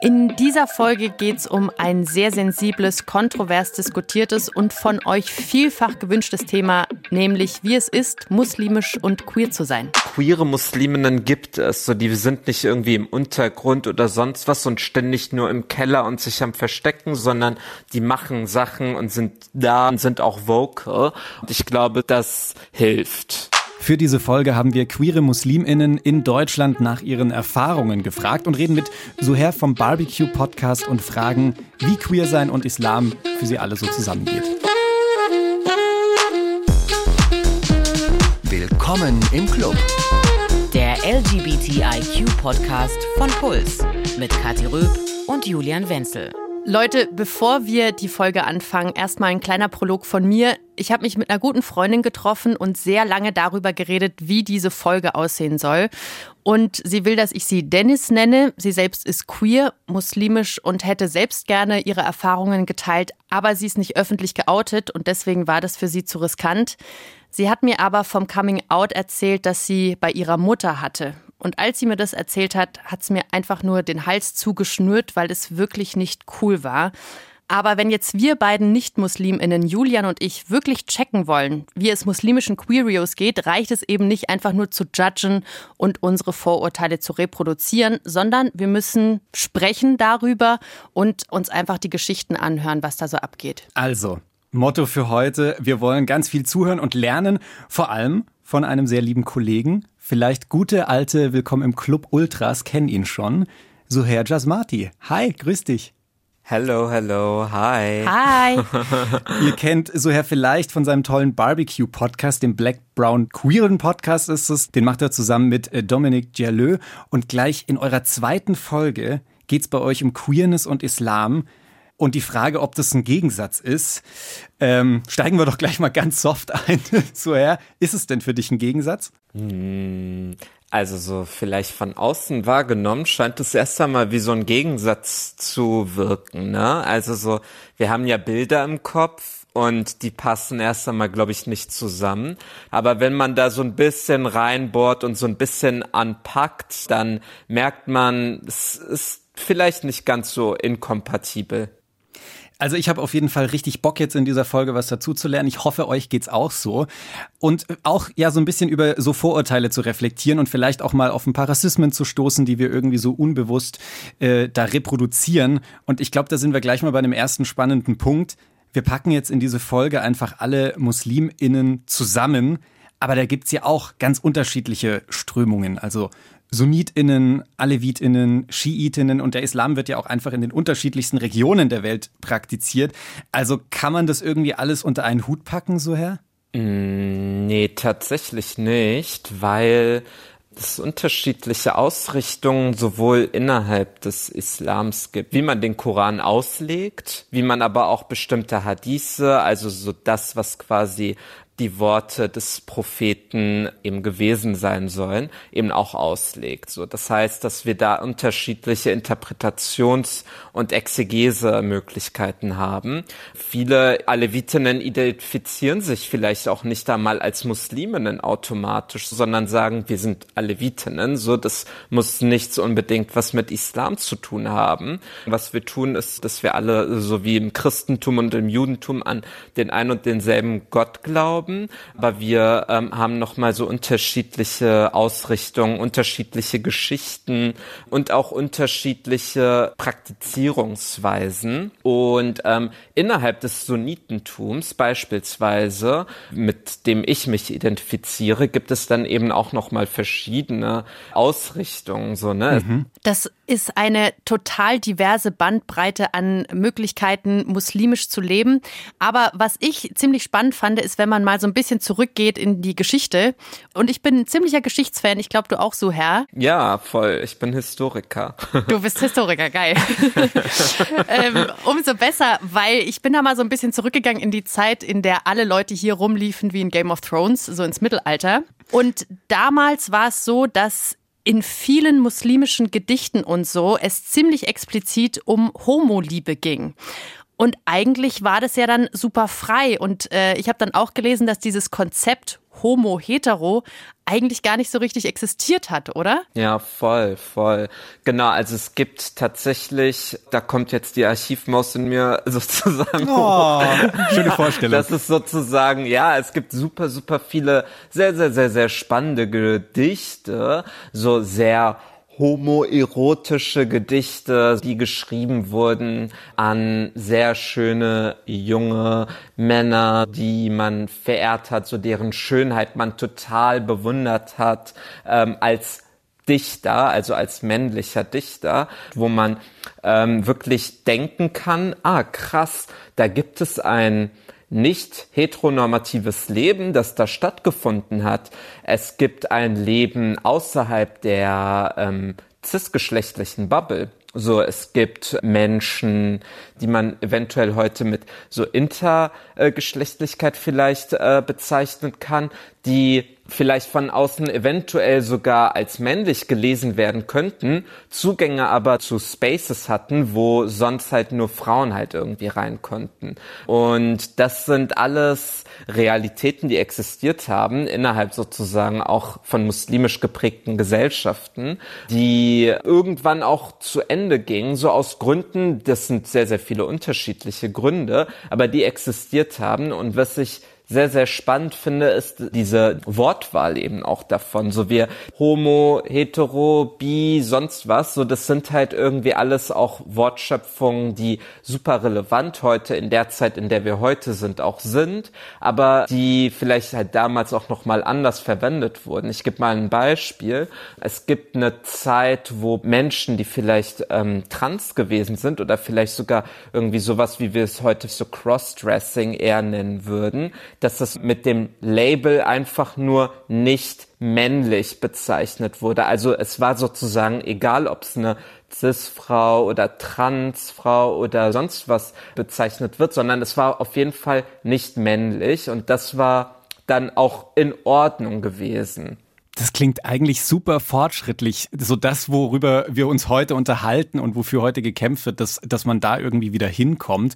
In dieser Folge geht es um ein sehr sensibles, kontrovers diskutiertes und von euch vielfach gewünschtes Thema, nämlich wie es ist, muslimisch und queer zu sein. Queere Musliminnen gibt es, so die sind nicht irgendwie im Untergrund oder sonst was und ständig nur im Keller und sich am Verstecken, sondern die machen Sachen und sind da und sind auch vocal. Und ich glaube, das hilft. Für diese Folge haben wir queere Musliminnen in Deutschland nach ihren Erfahrungen gefragt und reden mit Suher vom Barbecue Podcast und fragen, wie queer sein und Islam für sie alle so zusammengeht. Willkommen im Club. Der LGBTIQ-Podcast von Puls mit Kathi Röb und Julian Wenzel. Leute, bevor wir die Folge anfangen, erstmal ein kleiner Prolog von mir. Ich habe mich mit einer guten Freundin getroffen und sehr lange darüber geredet, wie diese Folge aussehen soll. Und sie will, dass ich sie Dennis nenne. Sie selbst ist queer, muslimisch und hätte selbst gerne ihre Erfahrungen geteilt, aber sie ist nicht öffentlich geoutet und deswegen war das für sie zu riskant. Sie hat mir aber vom Coming Out erzählt, das sie bei ihrer Mutter hatte. Und als sie mir das erzählt hat, hat es mir einfach nur den Hals zugeschnürt, weil es wirklich nicht cool war. Aber wenn jetzt wir beiden Nicht-Musliminnen, Julian und ich, wirklich checken wollen, wie es muslimischen Queerios geht, reicht es eben nicht einfach nur zu judgen und unsere Vorurteile zu reproduzieren, sondern wir müssen sprechen darüber und uns einfach die Geschichten anhören, was da so abgeht. Also, Motto für heute, wir wollen ganz viel zuhören und lernen, vor allem von einem sehr lieben Kollegen. Vielleicht gute alte Willkommen im Club Ultras kennen ihn schon. Suher Jasmati. Hi, grüß dich. Hello, hello, hi. Hi. Ihr kennt Suher vielleicht von seinem tollen Barbecue-Podcast, dem Black Brown Queeren Podcast ist es. Den macht er zusammen mit äh, Dominic Dialeux. Und gleich in eurer zweiten Folge geht's bei euch um Queerness und Islam. Und die Frage, ob das ein Gegensatz ist, ähm, steigen wir doch gleich mal ganz soft ein. so her, ist es denn für dich ein Gegensatz? Hm, also so vielleicht von außen wahrgenommen scheint es erst einmal wie so ein Gegensatz zu wirken. Ne? Also so, wir haben ja Bilder im Kopf und die passen erst einmal, glaube ich, nicht zusammen. Aber wenn man da so ein bisschen reinbohrt und so ein bisschen anpackt, dann merkt man, es ist vielleicht nicht ganz so inkompatibel. Also ich habe auf jeden Fall richtig Bock jetzt in dieser Folge was dazu zu lernen. Ich hoffe, euch geht's auch so. Und auch ja so ein bisschen über so Vorurteile zu reflektieren und vielleicht auch mal auf ein paar Rassismen zu stoßen, die wir irgendwie so unbewusst äh, da reproduzieren. Und ich glaube, da sind wir gleich mal bei einem ersten spannenden Punkt. Wir packen jetzt in diese Folge einfach alle MuslimInnen zusammen. Aber da gibt's ja auch ganz unterschiedliche Strömungen. Also SunnitInnen, AlevitInnen, SchiItinnen und der Islam wird ja auch einfach in den unterschiedlichsten Regionen der Welt praktiziert. Also kann man das irgendwie alles unter einen Hut packen, so her? Mm, nee, tatsächlich nicht, weil es unterschiedliche Ausrichtungen sowohl innerhalb des Islams gibt, wie man den Koran auslegt, wie man aber auch bestimmte Hadithe, also so das, was quasi die Worte des Propheten eben gewesen sein sollen, eben auch auslegt. So, das heißt, dass wir da unterschiedliche Interpretations- und Exegese-Möglichkeiten haben. Viele Alevitinnen identifizieren sich vielleicht auch nicht einmal als Musliminnen automatisch, sondern sagen, wir sind Alevitinnen. So, das muss nichts unbedingt was mit Islam zu tun haben. Was wir tun, ist, dass wir alle, so wie im Christentum und im Judentum, an den ein und denselben Gott glauben glauben, aber wir ähm, haben nochmal so unterschiedliche Ausrichtungen, unterschiedliche Geschichten und auch unterschiedliche Praktizierungsweisen. Und ähm, innerhalb des Sunnitentums beispielsweise, mit dem ich mich identifiziere, gibt es dann eben auch nochmal verschiedene Ausrichtungen. So, ne? Mhm. Das ist eine total diverse Bandbreite an Möglichkeiten, muslimisch zu leben. Aber was ich ziemlich spannend fand, ist, wenn man mal so ein bisschen zurückgeht in die Geschichte. Und ich bin ein ziemlicher Geschichtsfan. Ich glaube, du auch so, Herr. Ja, voll. Ich bin Historiker. Du bist Historiker, geil. ähm, umso besser, weil ich bin da mal so ein bisschen zurückgegangen in die Zeit, in der alle Leute hier rumliefen wie in Game of Thrones, so ins Mittelalter. Und damals war es so, dass in vielen muslimischen Gedichten und so es ziemlich explizit um Homoliebe ging. Und eigentlich war das ja dann super frei. Und äh, ich habe dann auch gelesen, dass dieses Konzept Homo hetero eigentlich gar nicht so richtig existiert hat, oder? Ja, voll, voll. Genau, also es gibt tatsächlich, da kommt jetzt die Archivmaus in mir sozusagen. Oh, schöne Vorstellung. Das ist sozusagen, ja, es gibt super, super viele sehr, sehr, sehr, sehr spannende Gedichte, so sehr homoerotische Gedichte, die geschrieben wurden an sehr schöne junge Männer, die man verehrt hat, so deren Schönheit man total bewundert hat, ähm, als Dichter, also als männlicher Dichter, wo man ähm, wirklich denken kann, ah krass, da gibt es ein nicht heteronormatives Leben, das da stattgefunden hat. Es gibt ein Leben außerhalb der ähm, cisgeschlechtlichen Bubble. So, es gibt Menschen, die man eventuell heute mit so Intergeschlechtlichkeit vielleicht äh, bezeichnen kann, die vielleicht von außen eventuell sogar als männlich gelesen werden könnten, Zugänge aber zu Spaces hatten, wo sonst halt nur Frauen halt irgendwie rein konnten. Und das sind alles Realitäten, die existiert haben innerhalb sozusagen auch von muslimisch geprägten Gesellschaften, die irgendwann auch zu Ende gingen, so aus Gründen, das sind sehr, sehr viele unterschiedliche Gründe, aber die existiert haben und was ich sehr, sehr spannend finde, ist diese Wortwahl eben auch davon. So wie Homo, Hetero, Bi, sonst was. So, das sind halt irgendwie alles auch Wortschöpfungen, die super relevant heute in der Zeit, in der wir heute sind, auch sind, aber die vielleicht halt damals auch nochmal anders verwendet wurden. Ich gebe mal ein Beispiel. Es gibt eine Zeit, wo Menschen, die vielleicht ähm, trans gewesen sind oder vielleicht sogar irgendwie sowas, wie wir es heute so Crossdressing eher nennen würden, dass das mit dem Label einfach nur nicht männlich bezeichnet wurde. Also es war sozusagen egal, ob es eine Cis-Frau oder Trans-Frau oder sonst was bezeichnet wird, sondern es war auf jeden Fall nicht männlich und das war dann auch in Ordnung gewesen. Das klingt eigentlich super fortschrittlich. So das, worüber wir uns heute unterhalten und wofür heute gekämpft wird, dass, dass man da irgendwie wieder hinkommt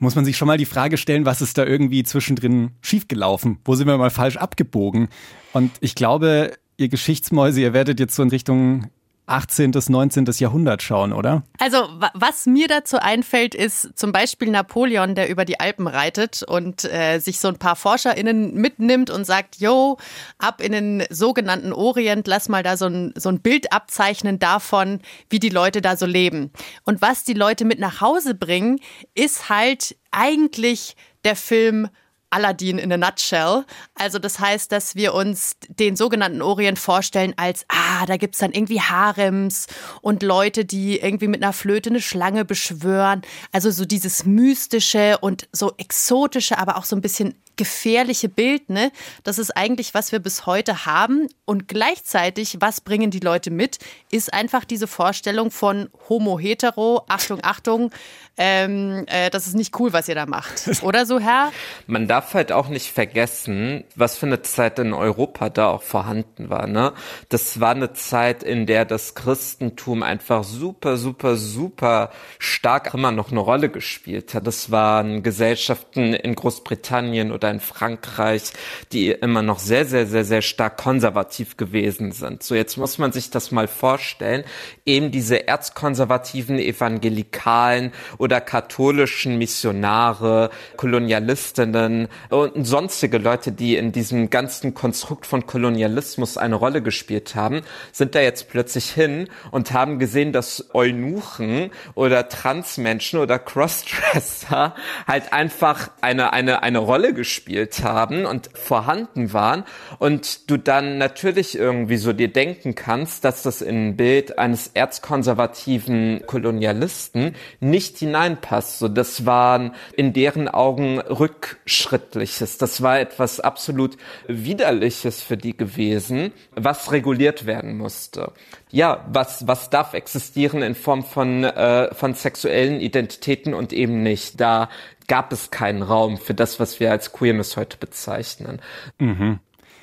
muss man sich schon mal die Frage stellen, was ist da irgendwie zwischendrin schiefgelaufen? Wo sind wir mal falsch abgebogen? Und ich glaube, ihr Geschichtsmäuse, ihr werdet jetzt so in Richtung 18. bis 19. Jahrhundert schauen, oder? Also, was mir dazu einfällt, ist zum Beispiel Napoleon, der über die Alpen reitet und äh, sich so ein paar ForscherInnen mitnimmt und sagt, yo, ab in den sogenannten Orient, lass mal da so ein, so ein Bild abzeichnen davon, wie die Leute da so leben. Und was die Leute mit nach Hause bringen, ist halt eigentlich der Film Aladdin in a nutshell. Also das heißt, dass wir uns den sogenannten Orient vorstellen als, ah, da gibt's dann irgendwie Harems und Leute, die irgendwie mit einer Flöte eine Schlange beschwören. Also so dieses mystische und so exotische, aber auch so ein bisschen gefährliche Bild, ne? Das ist eigentlich, was wir bis heute haben. Und gleichzeitig, was bringen die Leute mit, ist einfach diese Vorstellung von Homo hetero, Achtung, Achtung, ähm, äh, das ist nicht cool, was ihr da macht. Oder so, Herr? Man darf halt auch nicht vergessen, was für eine Zeit in Europa da auch vorhanden war, ne? Das war eine Zeit, in der das Christentum einfach super, super, super stark immer noch eine Rolle gespielt hat. Das waren Gesellschaften in Großbritannien oder in Frankreich, die immer noch sehr, sehr, sehr, sehr stark konservativ gewesen sind. So, jetzt muss man sich das mal vorstellen. Eben diese erzkonservativen Evangelikalen oder katholischen Missionare, Kolonialistinnen und sonstige Leute, die in diesem ganzen Konstrukt von Kolonialismus eine Rolle gespielt haben, sind da jetzt plötzlich hin und haben gesehen, dass Eunuchen oder Transmenschen oder Crossdresser halt einfach eine, eine, eine Rolle gespielt gespielt haben und vorhanden waren und du dann natürlich irgendwie so dir denken kannst, dass das in ein Bild eines erzkonservativen Kolonialisten nicht hineinpasst. So, das waren in deren Augen rückschrittliches. Das war etwas absolut widerliches für die gewesen, was reguliert werden musste ja, was, was darf existieren in Form von, äh, von sexuellen Identitäten und eben nicht. Da gab es keinen Raum für das, was wir als Queerness heute bezeichnen. Mhm.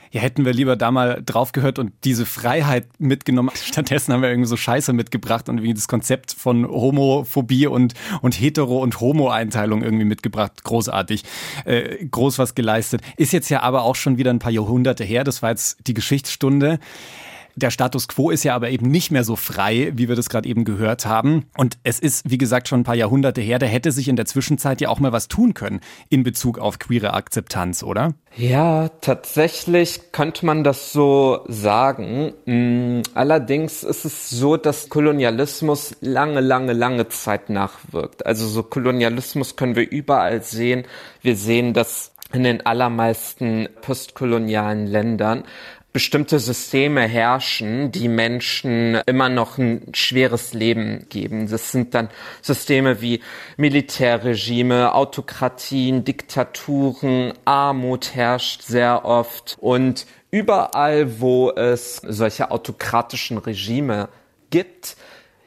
ja, hätten wir lieber da mal drauf gehört und diese Freiheit mitgenommen. Stattdessen haben wir irgendwie so Scheiße mitgebracht und irgendwie das Konzept von Homophobie und, und Hetero- und Homo-Einteilung irgendwie mitgebracht. Großartig. Äh, groß was geleistet. Ist jetzt ja aber auch schon wieder ein paar Jahrhunderte her. Das war jetzt die Geschichtsstunde. Der Status quo ist ja aber eben nicht mehr so frei, wie wir das gerade eben gehört haben. Und es ist, wie gesagt, schon ein paar Jahrhunderte her. Da hätte sich in der Zwischenzeit ja auch mal was tun können in Bezug auf queere Akzeptanz, oder? Ja, tatsächlich könnte man das so sagen. Mm, allerdings ist es so, dass Kolonialismus lange, lange, lange Zeit nachwirkt. Also so Kolonialismus können wir überall sehen. Wir sehen das in den allermeisten postkolonialen Ländern bestimmte Systeme herrschen, die Menschen immer noch ein schweres Leben geben. Das sind dann Systeme wie Militärregime, Autokratien, Diktaturen, Armut herrscht sehr oft und überall, wo es solche autokratischen Regime gibt,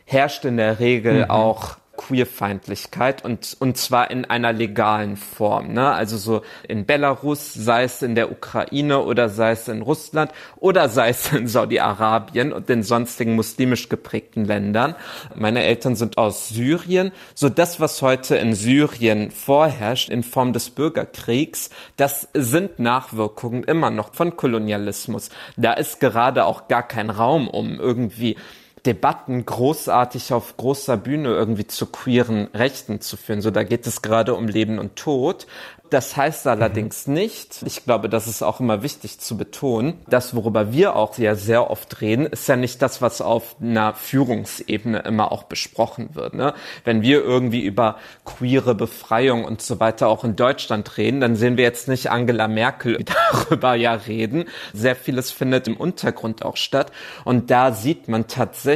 herrscht in der Regel mhm. auch Queerfeindlichkeit und, und zwar in einer legalen Form. Ne? Also so in Belarus, sei es in der Ukraine oder sei es in Russland oder sei es in Saudi-Arabien und den sonstigen muslimisch geprägten Ländern. Meine Eltern sind aus Syrien. So das, was heute in Syrien vorherrscht in Form des Bürgerkriegs, das sind Nachwirkungen immer noch von Kolonialismus. Da ist gerade auch gar kein Raum, um irgendwie Debatten großartig auf großer Bühne irgendwie zu queeren Rechten zu führen. So, da geht es gerade um Leben und Tod. Das heißt allerdings nicht, ich glaube, das ist auch immer wichtig zu betonen, das, worüber wir auch ja sehr oft reden, ist ja nicht das, was auf einer Führungsebene immer auch besprochen wird. Ne? Wenn wir irgendwie über queere Befreiung und so weiter auch in Deutschland reden, dann sehen wir jetzt nicht Angela Merkel darüber ja reden. Sehr vieles findet im Untergrund auch statt. Und da sieht man tatsächlich,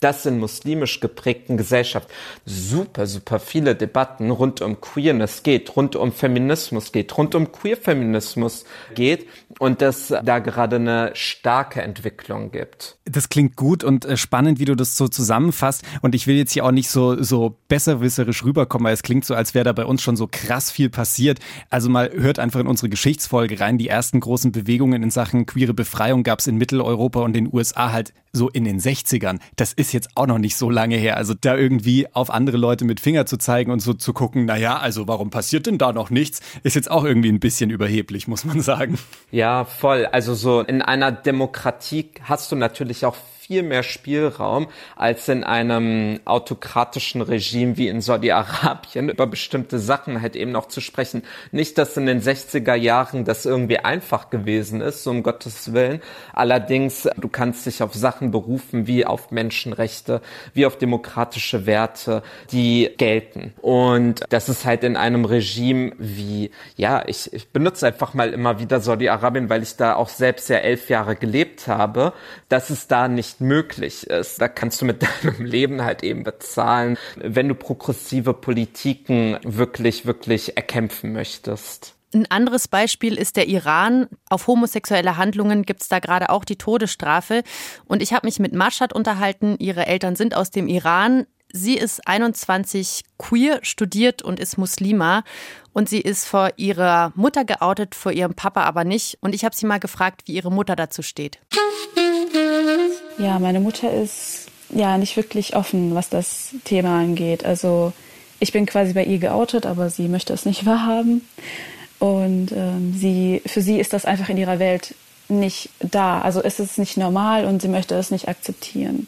dass in muslimisch geprägten Gesellschaft super, super viele Debatten rund um Queerness geht, rund um Feminismus geht, rund um Queer-Feminismus geht und dass da gerade eine starke Entwicklung gibt. Das klingt gut und äh, spannend, wie du das so zusammenfasst. Und ich will jetzt hier auch nicht so, so besserwisserisch rüberkommen, weil es klingt so, als wäre da bei uns schon so krass viel passiert. Also mal hört einfach in unsere Geschichtsfolge rein. Die ersten großen Bewegungen in Sachen queere Befreiung gab es in Mitteleuropa und den USA halt so in den 60ern. Das ist jetzt auch noch nicht so lange her. Also da irgendwie auf andere Leute mit Finger zu zeigen und so zu gucken, naja, also warum passiert denn da noch nichts, ist jetzt auch irgendwie ein bisschen überheblich, muss man sagen. Ja, voll. Also so in einer Demokratie hast du natürlich auch viel mehr Spielraum als in einem autokratischen Regime wie in Saudi-Arabien über bestimmte Sachen halt eben noch zu sprechen. Nicht, dass in den 60er Jahren das irgendwie einfach gewesen ist, so um Gottes Willen. Allerdings, du kannst dich auf Sachen berufen wie auf Menschenrechte, wie auf demokratische Werte, die gelten. Und das ist halt in einem Regime wie, ja, ich, ich benutze einfach mal immer wieder Saudi-Arabien, weil ich da auch selbst ja elf Jahre gelebt habe, dass es da nicht möglich ist. Da kannst du mit deinem Leben halt eben bezahlen, wenn du progressive Politiken wirklich, wirklich erkämpfen möchtest. Ein anderes Beispiel ist der Iran. Auf homosexuelle Handlungen gibt es da gerade auch die Todesstrafe. Und ich habe mich mit Mashad unterhalten. Ihre Eltern sind aus dem Iran. Sie ist 21, queer, studiert und ist Muslima. Und sie ist vor ihrer Mutter geoutet, vor ihrem Papa aber nicht. Und ich habe sie mal gefragt, wie ihre Mutter dazu steht. Ja, meine Mutter ist ja nicht wirklich offen, was das Thema angeht. Also ich bin quasi bei ihr geoutet, aber sie möchte es nicht wahrhaben. Und ähm, sie, für sie ist das einfach in ihrer Welt nicht da. Also ist es nicht normal und sie möchte es nicht akzeptieren.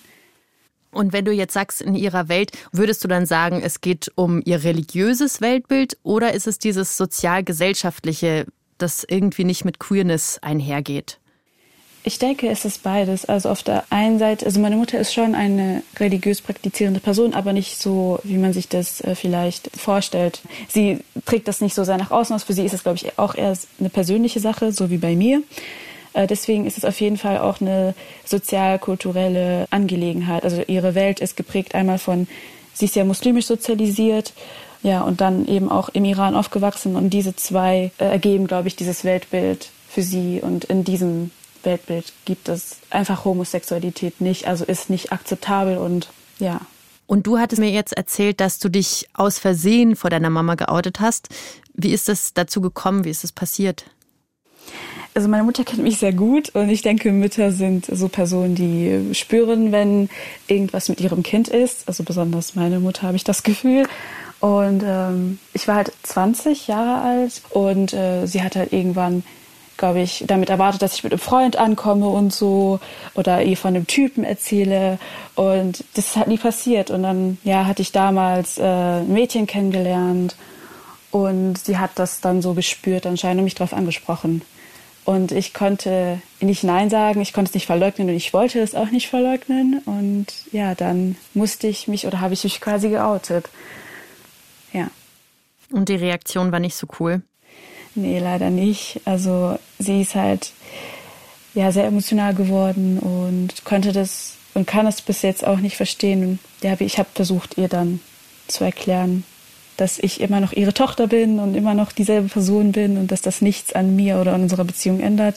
Und wenn du jetzt sagst, in ihrer Welt, würdest du dann sagen, es geht um ihr religiöses Weltbild oder ist es dieses sozial-gesellschaftliche, das irgendwie nicht mit Queerness einhergeht? Ich denke, es ist beides. Also auf der einen Seite, also meine Mutter ist schon eine religiös praktizierende Person, aber nicht so, wie man sich das äh, vielleicht vorstellt. Sie trägt das nicht so sehr nach außen aus. Für sie ist es, glaube ich, auch eher eine persönliche Sache, so wie bei mir. Äh, deswegen ist es auf jeden Fall auch eine sozial-kulturelle Angelegenheit. Also ihre Welt ist geprägt einmal von, sie ist ja muslimisch sozialisiert, ja, und dann eben auch im Iran aufgewachsen. Und diese zwei äh, ergeben, glaube ich, dieses Weltbild für sie. Und in diesem Weltbild gibt es einfach Homosexualität nicht, also ist nicht akzeptabel und ja. Und du hattest mir jetzt erzählt, dass du dich aus Versehen vor deiner Mama geoutet hast. Wie ist es dazu gekommen? Wie ist es passiert? Also meine Mutter kennt mich sehr gut und ich denke, Mütter sind so Personen, die spüren, wenn irgendwas mit ihrem Kind ist. Also besonders meine Mutter habe ich das Gefühl. Und ähm, ich war halt 20 Jahre alt und äh, sie hat halt irgendwann, glaube ich, damit erwartet, dass ich mit einem Freund ankomme und so oder ihr von einem Typen erzähle. Und das ist halt nie passiert. Und dann, ja, hatte ich damals äh, ein Mädchen kennengelernt und sie hat das dann so gespürt anscheinend und mich darauf angesprochen. Und ich konnte nicht Nein sagen, ich konnte es nicht verleugnen und ich wollte es auch nicht verleugnen. Und ja, dann musste ich mich oder habe ich mich quasi geoutet. Ja. Und die Reaktion war nicht so cool? Nee, leider nicht. Also sie ist halt ja sehr emotional geworden und konnte das und kann es bis jetzt auch nicht verstehen. Und ja, ich habe versucht, ihr dann zu erklären, dass ich immer noch ihre Tochter bin und immer noch dieselbe Person bin und dass das nichts an mir oder an unserer Beziehung ändert.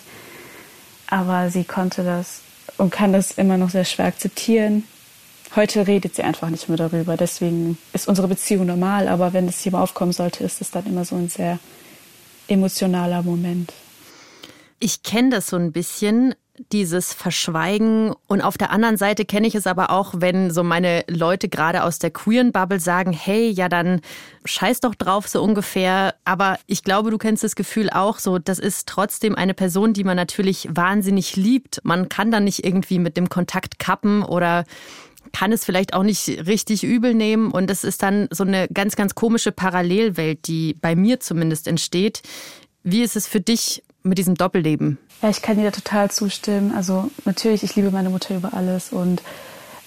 Aber sie konnte das und kann das immer noch sehr schwer akzeptieren. Heute redet sie einfach nicht mehr darüber. Deswegen ist unsere Beziehung normal. Aber wenn das Thema aufkommen sollte, ist es dann immer so ein sehr emotionaler Moment. Ich kenne das so ein bisschen dieses Verschweigen. Und auf der anderen Seite kenne ich es aber auch, wenn so meine Leute gerade aus der queeren Bubble sagen, hey, ja dann scheiß doch drauf so ungefähr. Aber ich glaube, du kennst das Gefühl auch so, das ist trotzdem eine Person, die man natürlich wahnsinnig liebt. Man kann dann nicht irgendwie mit dem Kontakt kappen oder kann es vielleicht auch nicht richtig übel nehmen. Und es ist dann so eine ganz, ganz komische Parallelwelt, die bei mir zumindest entsteht. Wie ist es für dich mit diesem Doppelleben? Ja, ich kann dir total zustimmen. Also natürlich, ich liebe meine Mutter über alles und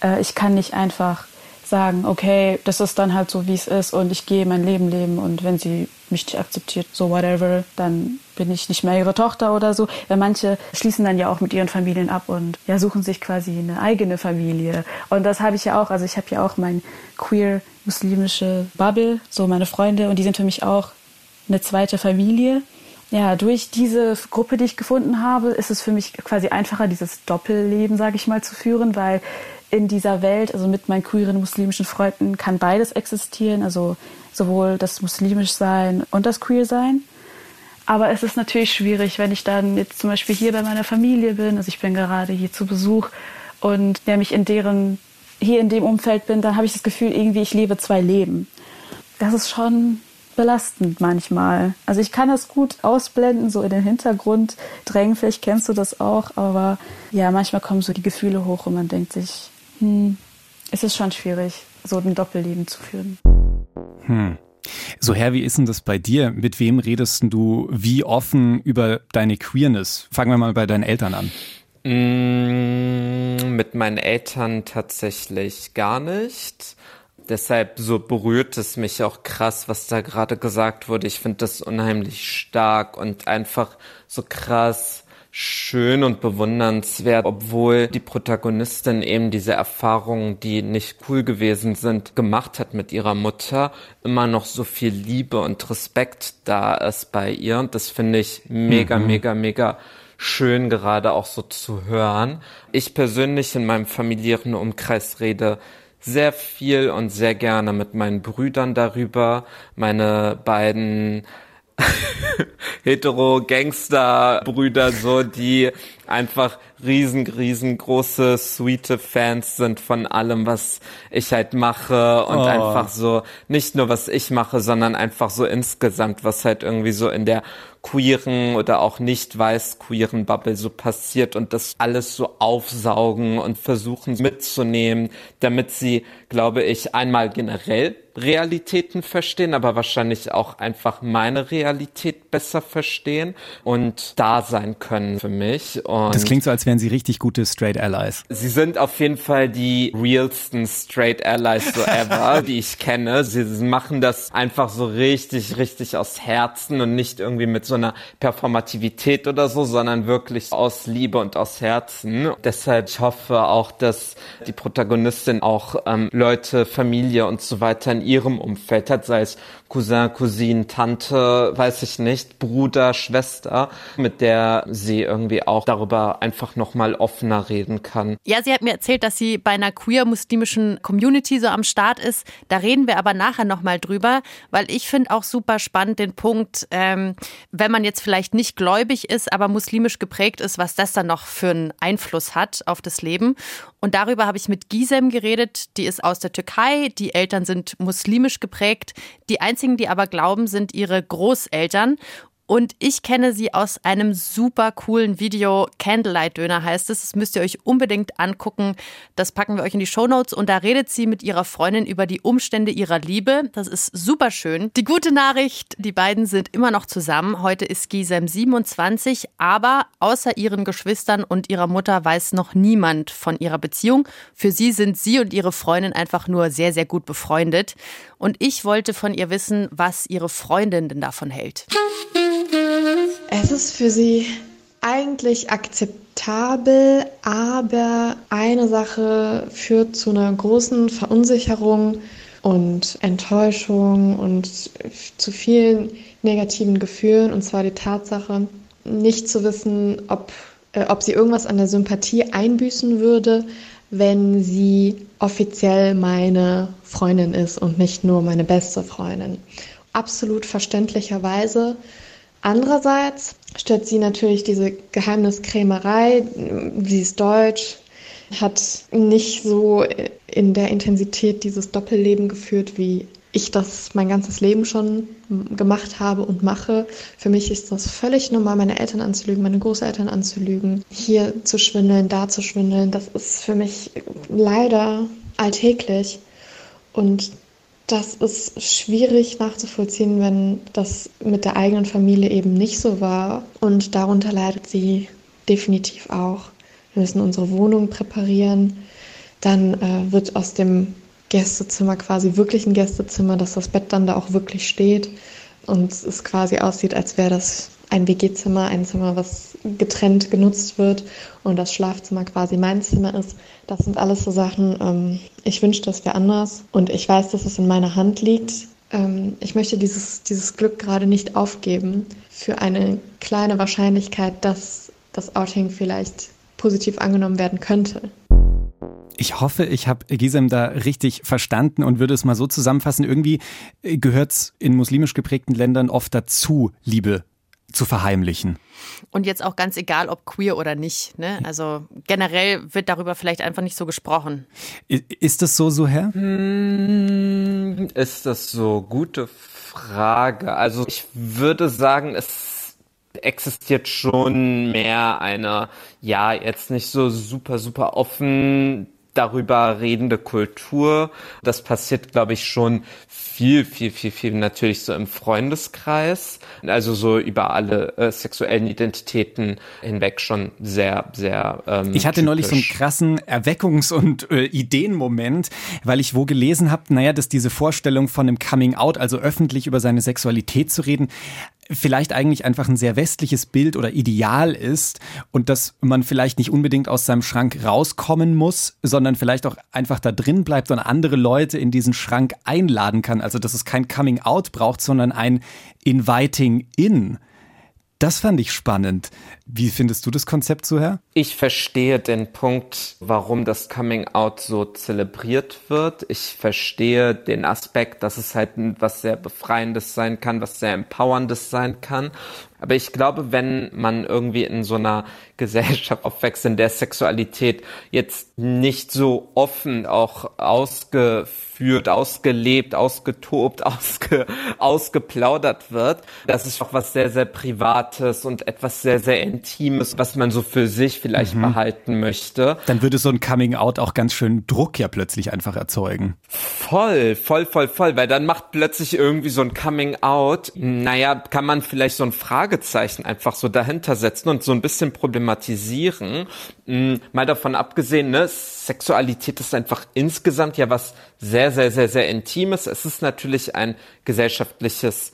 äh, ich kann nicht einfach sagen, okay, das ist dann halt so, wie es ist und ich gehe mein Leben leben und wenn sie mich nicht akzeptiert, so whatever, dann bin ich nicht mehr ihre Tochter oder so. Weil manche schließen dann ja auch mit ihren Familien ab und ja, suchen sich quasi eine eigene Familie. Und das habe ich ja auch. Also ich habe ja auch mein queer muslimische Bubble, so meine Freunde und die sind für mich auch eine zweite Familie ja, durch diese Gruppe, die ich gefunden habe, ist es für mich quasi einfacher, dieses Doppelleben, sage ich mal, zu führen, weil in dieser Welt, also mit meinen queeren muslimischen Freunden, kann beides existieren, also sowohl das muslimisch sein und das queer sein. Aber es ist natürlich schwierig, wenn ich dann jetzt zum Beispiel hier bei meiner Familie bin, also ich bin gerade hier zu Besuch und der mich in deren, hier in dem Umfeld bin, dann habe ich das Gefühl, irgendwie ich lebe zwei Leben. Das ist schon belastend manchmal. Also ich kann das gut ausblenden, so in den Hintergrund drängen. Vielleicht kennst du das auch, aber ja, manchmal kommen so die Gefühle hoch und man denkt sich, hm, es ist schon schwierig, so ein Doppelleben zu führen. Hm. So, Herr, wie ist denn das bei dir? Mit wem redest du wie offen über deine Queerness? Fangen wir mal bei deinen Eltern an. Mm, mit meinen Eltern tatsächlich gar nicht. Deshalb so berührt es mich auch krass, was da gerade gesagt wurde. Ich finde das unheimlich stark und einfach so krass schön und bewundernswert, obwohl die Protagonistin eben diese Erfahrungen, die nicht cool gewesen sind, gemacht hat mit ihrer Mutter, immer noch so viel Liebe und Respekt da ist bei ihr. Und das finde ich mega, mhm. mega, mega schön gerade auch so zu hören. Ich persönlich in meinem familiären Umkreis rede sehr viel und sehr gerne mit meinen Brüdern darüber. Meine beiden hetero-Gangster-Brüder, so, die einfach riesen, riesengroße, sweete Fans sind von allem, was ich halt mache und oh. einfach so, nicht nur was ich mache, sondern einfach so insgesamt, was halt irgendwie so in der queeren oder auch nicht weiß queeren Bubble so passiert und das alles so aufsaugen und versuchen mitzunehmen, damit sie, glaube ich, einmal generell Realitäten verstehen, aber wahrscheinlich auch einfach meine Realität besser verstehen und da sein können für mich. Und das klingt so, als wären sie richtig gute Straight Allies. Sie sind auf jeden Fall die realsten Straight Allies so ever, die ich kenne. Sie machen das einfach so richtig, richtig aus Herzen und nicht irgendwie mit so einer Performativität oder so, sondern wirklich aus Liebe und aus Herzen. Deshalb, ich hoffe auch, dass die Protagonistin auch ähm, Leute, Familie und so weiter in ihrem Umfeld. Hat, sei es Cousin, Cousine, Tante, weiß ich nicht, Bruder, Schwester, mit der sie irgendwie auch darüber einfach nochmal offener reden kann. Ja, sie hat mir erzählt, dass sie bei einer queer-muslimischen Community so am Start ist. Da reden wir aber nachher nochmal drüber, weil ich finde auch super spannend den Punkt, ähm, wenn man jetzt vielleicht nicht gläubig ist, aber muslimisch geprägt ist, was das dann noch für einen Einfluss hat auf das Leben. Und darüber habe ich mit Gisem geredet, die ist aus der Türkei, die Eltern sind muslimisch geprägt, die einzigen, die aber glauben, sind ihre Großeltern. Und ich kenne sie aus einem super coolen Video. Candlelight Döner heißt es. Das müsst ihr euch unbedingt angucken. Das packen wir euch in die Show Notes. Und da redet sie mit ihrer Freundin über die Umstände ihrer Liebe. Das ist super schön. Die gute Nachricht, die beiden sind immer noch zusammen. Heute ist Gisem 27, aber außer ihren Geschwistern und ihrer Mutter weiß noch niemand von ihrer Beziehung. Für sie sind sie und ihre Freundin einfach nur sehr, sehr gut befreundet. Und ich wollte von ihr wissen, was ihre Freundin denn davon hält. Es ist für sie eigentlich akzeptabel, aber eine Sache führt zu einer großen Verunsicherung und Enttäuschung und zu vielen negativen Gefühlen, und zwar die Tatsache, nicht zu wissen, ob, äh, ob sie irgendwas an der Sympathie einbüßen würde, wenn sie offiziell meine Freundin ist und nicht nur meine beste Freundin. Absolut verständlicherweise Andererseits stört sie natürlich diese Geheimniskrämerei. Sie ist deutsch, hat nicht so in der Intensität dieses Doppelleben geführt, wie ich das mein ganzes Leben schon gemacht habe und mache. Für mich ist das völlig normal, meine Eltern anzulügen, meine Großeltern anzulügen, hier zu schwindeln, da zu schwindeln. Das ist für mich leider alltäglich. Und das ist schwierig nachzuvollziehen, wenn das mit der eigenen Familie eben nicht so war. Und darunter leidet sie definitiv auch. Wir müssen unsere Wohnung präparieren. Dann äh, wird aus dem Gästezimmer quasi wirklich ein Gästezimmer, dass das Bett dann da auch wirklich steht und es quasi aussieht, als wäre das ein WG-Zimmer, ein Zimmer, was getrennt genutzt wird und das Schlafzimmer quasi mein Zimmer ist. Das sind alles so Sachen, ähm, ich wünsche, das wäre anders und ich weiß, dass es in meiner Hand liegt. Ähm, ich möchte dieses, dieses Glück gerade nicht aufgeben für eine kleine Wahrscheinlichkeit, dass das Outing vielleicht positiv angenommen werden könnte. Ich hoffe, ich habe Gisem da richtig verstanden und würde es mal so zusammenfassen. Irgendwie gehört es in muslimisch geprägten Ländern oft dazu, Liebe zu verheimlichen. Und jetzt auch ganz egal, ob queer oder nicht. Ne? Also generell wird darüber vielleicht einfach nicht so gesprochen. Ist das so, so Herr? Hm, ist das so? Gute Frage. Also ich würde sagen, es existiert schon mehr eine, ja, jetzt nicht so super, super offen darüber redende Kultur. Das passiert, glaube ich, schon viel, viel, viel, viel natürlich so im Freundeskreis. Also so über alle äh, sexuellen Identitäten hinweg schon sehr, sehr. Ähm, ich hatte typisch. neulich so einen krassen Erweckungs- und äh, Ideenmoment, weil ich wo gelesen habe, naja, dass diese Vorstellung von einem Coming Out, also öffentlich über seine Sexualität zu reden, vielleicht eigentlich einfach ein sehr westliches Bild oder Ideal ist und dass man vielleicht nicht unbedingt aus seinem Schrank rauskommen muss, sondern vielleicht auch einfach da drin bleibt und andere Leute in diesen Schrank einladen kann. Also dass es kein Coming Out braucht, sondern ein Inviting In. Das fand ich spannend. Wie findest du das Konzept so her? Ich verstehe den Punkt, warum das Coming Out so zelebriert wird. Ich verstehe den Aspekt, dass es halt was sehr Befreiendes sein kann, was sehr Empowerndes sein kann. Aber ich glaube, wenn man irgendwie in so einer Gesellschaft aufwächst, in der Sexualität jetzt nicht so offen auch ausgeführt, ausgelebt, ausgetobt, ausge, ausgeplaudert wird, das ist auch was sehr, sehr Privates und etwas sehr, sehr Intimes, was man so für sich vielleicht mhm. behalten möchte. Dann würde so ein Coming Out auch ganz schön Druck ja plötzlich einfach erzeugen. Voll, voll, voll, voll, weil dann macht plötzlich irgendwie so ein Coming Out, naja, kann man vielleicht so ein Fragezeichen einfach so dahinter setzen und so ein bisschen problematisieren. Hm, mal davon abgesehen, ne, Sexualität ist einfach insgesamt ja was sehr, sehr, sehr, sehr Intimes. Es ist natürlich ein gesellschaftliches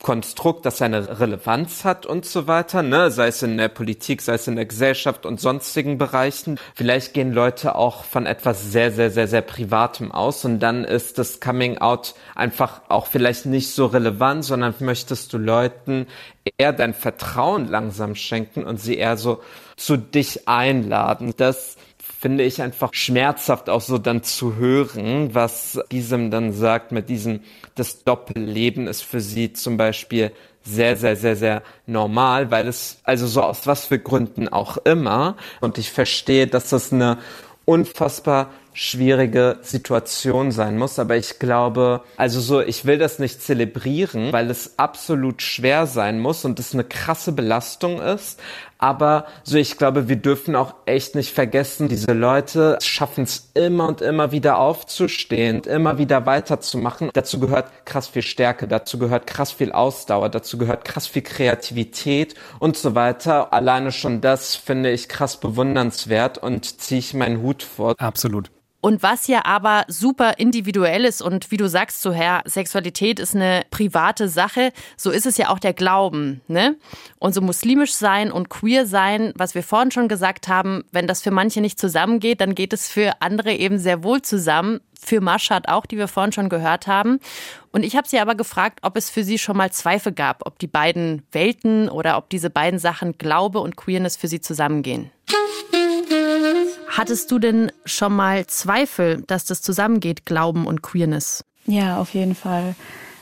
Konstrukt, das eine Relevanz hat und so weiter, ne? sei es in der Politik, sei es in der Gesellschaft und sonstigen Bereichen. Vielleicht gehen Leute auch von etwas sehr, sehr, sehr, sehr Privatem aus und dann ist das Coming Out einfach auch vielleicht nicht so relevant, sondern möchtest du Leuten eher dein Vertrauen langsam schenken und sie eher so zu dich einladen. Das finde ich einfach schmerzhaft auch so dann zu hören, was diesem dann sagt mit diesem, das Doppelleben ist für sie zum Beispiel sehr, sehr, sehr, sehr normal, weil es, also so aus was für Gründen auch immer. Und ich verstehe, dass das eine unfassbar schwierige Situation sein muss. Aber ich glaube, also so, ich will das nicht zelebrieren, weil es absolut schwer sein muss und es eine krasse Belastung ist. Aber so, ich glaube, wir dürfen auch echt nicht vergessen, diese Leute schaffen es immer und immer wieder aufzustehen, immer wieder weiterzumachen. Dazu gehört krass viel Stärke, dazu gehört krass viel Ausdauer, dazu gehört krass viel Kreativität und so weiter. Alleine schon das finde ich krass bewundernswert und ziehe ich meinen Hut vor. Absolut. Und was ja aber super individuell ist und wie du sagst, so Herr, Sexualität ist eine private Sache, so ist es ja auch der Glauben, ne? Und so muslimisch sein und queer sein, was wir vorhin schon gesagt haben, wenn das für manche nicht zusammengeht, dann geht es für andere eben sehr wohl zusammen. Für Maschad auch, die wir vorhin schon gehört haben. Und ich habe sie aber gefragt, ob es für sie schon mal Zweifel gab, ob die beiden Welten oder ob diese beiden Sachen Glaube und Queerness für sie zusammengehen. Hattest du denn schon mal Zweifel, dass das zusammengeht, Glauben und Queerness? Ja, auf jeden Fall.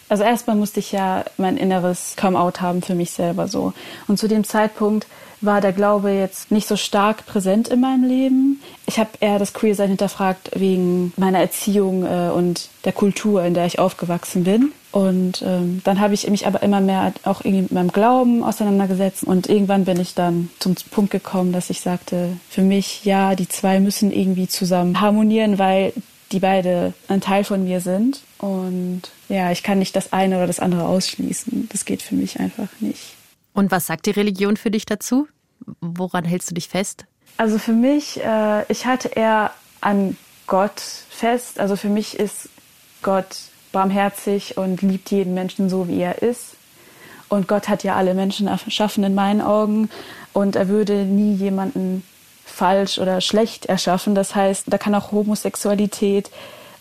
Also erstmal musste ich ja mein inneres Come-out haben für mich selber so. Und zu dem Zeitpunkt war der Glaube jetzt nicht so stark präsent in meinem Leben. Ich habe eher das Queer-Sein hinterfragt wegen meiner Erziehung äh, und der Kultur, in der ich aufgewachsen bin. Und ähm, dann habe ich mich aber immer mehr auch irgendwie mit meinem Glauben auseinandergesetzt. Und irgendwann bin ich dann zum Punkt gekommen, dass ich sagte, für mich, ja, die zwei müssen irgendwie zusammen harmonieren, weil die beide ein Teil von mir sind. Und ja, ich kann nicht das eine oder das andere ausschließen. Das geht für mich einfach nicht. Und was sagt die Religion für dich dazu? Woran hältst du dich fest? Also für mich, äh, ich halte eher an Gott fest. Also für mich ist Gott barmherzig und liebt jeden Menschen so, wie er ist. Und Gott hat ja alle Menschen erschaffen in meinen Augen. Und er würde nie jemanden falsch oder schlecht erschaffen. Das heißt, da kann auch Homosexualität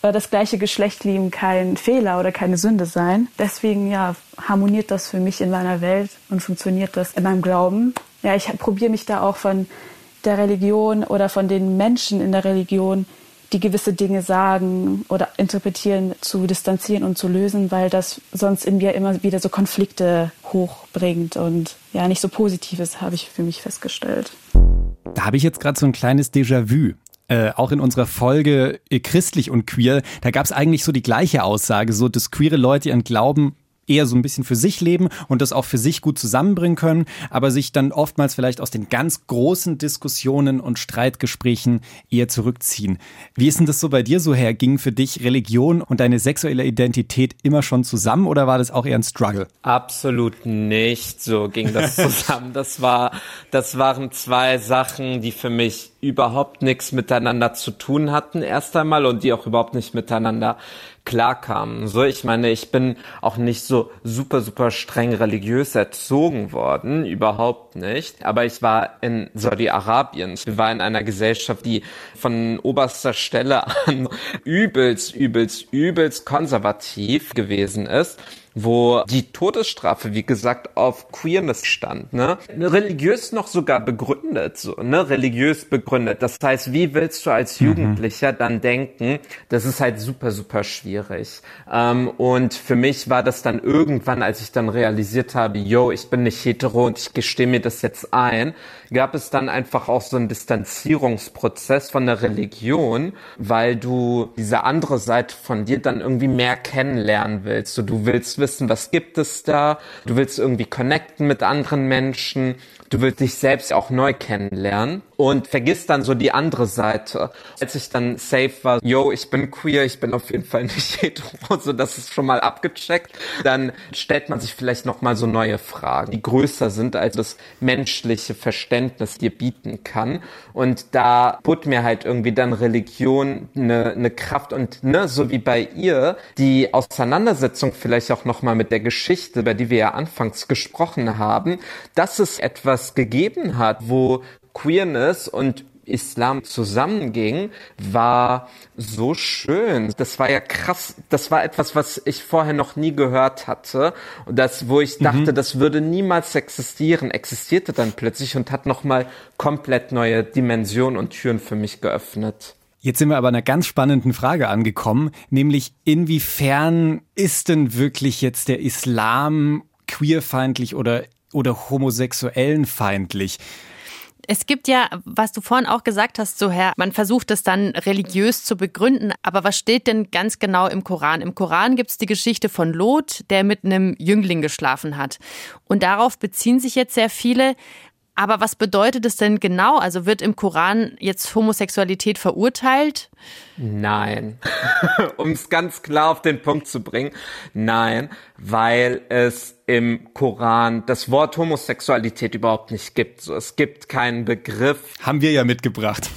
das gleiche Geschlecht lieben kein Fehler oder keine Sünde sein. Deswegen ja, harmoniert das für mich in meiner Welt und funktioniert das in meinem Glauben. Ja, ich probiere mich da auch von der Religion oder von den Menschen in der Religion die gewisse Dinge sagen oder interpretieren, zu distanzieren und zu lösen, weil das sonst in mir immer wieder so Konflikte hochbringt und ja, nicht so Positives habe ich für mich festgestellt. Da habe ich jetzt gerade so ein kleines Déjà-vu. Äh, auch in unserer Folge äh, Christlich und Queer, da gab es eigentlich so die gleiche Aussage, so dass queere Leute ihren Glauben eher so ein bisschen für sich leben und das auch für sich gut zusammenbringen können, aber sich dann oftmals vielleicht aus den ganz großen Diskussionen und Streitgesprächen eher zurückziehen. Wie ist denn das so bei dir so her? Ging für dich Religion und deine sexuelle Identität immer schon zusammen oder war das auch eher ein Struggle? Absolut nicht. So ging das zusammen. das war, das waren zwei Sachen, die für mich überhaupt nichts miteinander zu tun hatten erst einmal und die auch überhaupt nicht miteinander klarkamen. So, ich meine, ich bin auch nicht so super, super streng religiös erzogen worden, überhaupt nicht. Aber ich war in Saudi-Arabien. Ich war in einer Gesellschaft, die von oberster Stelle an übelst, übelst, übelst konservativ gewesen ist wo die Todesstrafe, wie gesagt, auf Queerness stand, ne? Religiös noch sogar begründet, so, ne? Religiös begründet. Das heißt, wie willst du als mhm. Jugendlicher mhm. dann denken? Das ist halt super, super schwierig. Ähm, und für mich war das dann irgendwann, als ich dann realisiert habe, yo, ich bin nicht hetero und ich gestehe mir das jetzt ein, gab es dann einfach auch so einen Distanzierungsprozess von der Religion, weil du diese andere Seite von dir dann irgendwie mehr kennenlernen willst. So, du willst wissen, was gibt es da, du willst irgendwie connecten mit anderen Menschen, du willst dich selbst auch neu kennenlernen und vergisst dann so die andere Seite. Als ich dann safe war, yo, ich bin queer, ich bin auf jeden Fall nicht hetero, so das ist schon mal abgecheckt, dann stellt man sich vielleicht noch mal so neue Fragen, die größer sind als das menschliche Verständnis dir bieten kann und da bot mir halt irgendwie dann Religion eine, eine Kraft und ne, so wie bei ihr, die Auseinandersetzung vielleicht auch noch mal mit der Geschichte, über die wir ja anfangs gesprochen haben, das ist etwas gegeben hat, wo Queerness und Islam zusammenging, war so schön. Das war ja krass. Das war etwas, was ich vorher noch nie gehört hatte. Und das, wo ich dachte, mhm. das würde niemals existieren, existierte dann plötzlich und hat nochmal komplett neue Dimensionen und Türen für mich geöffnet. Jetzt sind wir aber einer ganz spannenden Frage angekommen, nämlich inwiefern ist denn wirklich jetzt der Islam queerfeindlich oder, oder homosexuellenfeindlich. Es gibt ja, was du vorhin auch gesagt hast, so Herr, man versucht es dann religiös zu begründen. Aber was steht denn ganz genau im Koran? Im Koran gibt es die Geschichte von Lot, der mit einem Jüngling geschlafen hat. Und darauf beziehen sich jetzt sehr viele. Aber was bedeutet es denn genau? Also wird im Koran jetzt Homosexualität verurteilt? Nein. um es ganz klar auf den Punkt zu bringen. Nein, weil es im Koran das Wort Homosexualität überhaupt nicht gibt. So, es gibt keinen Begriff. Haben wir ja mitgebracht.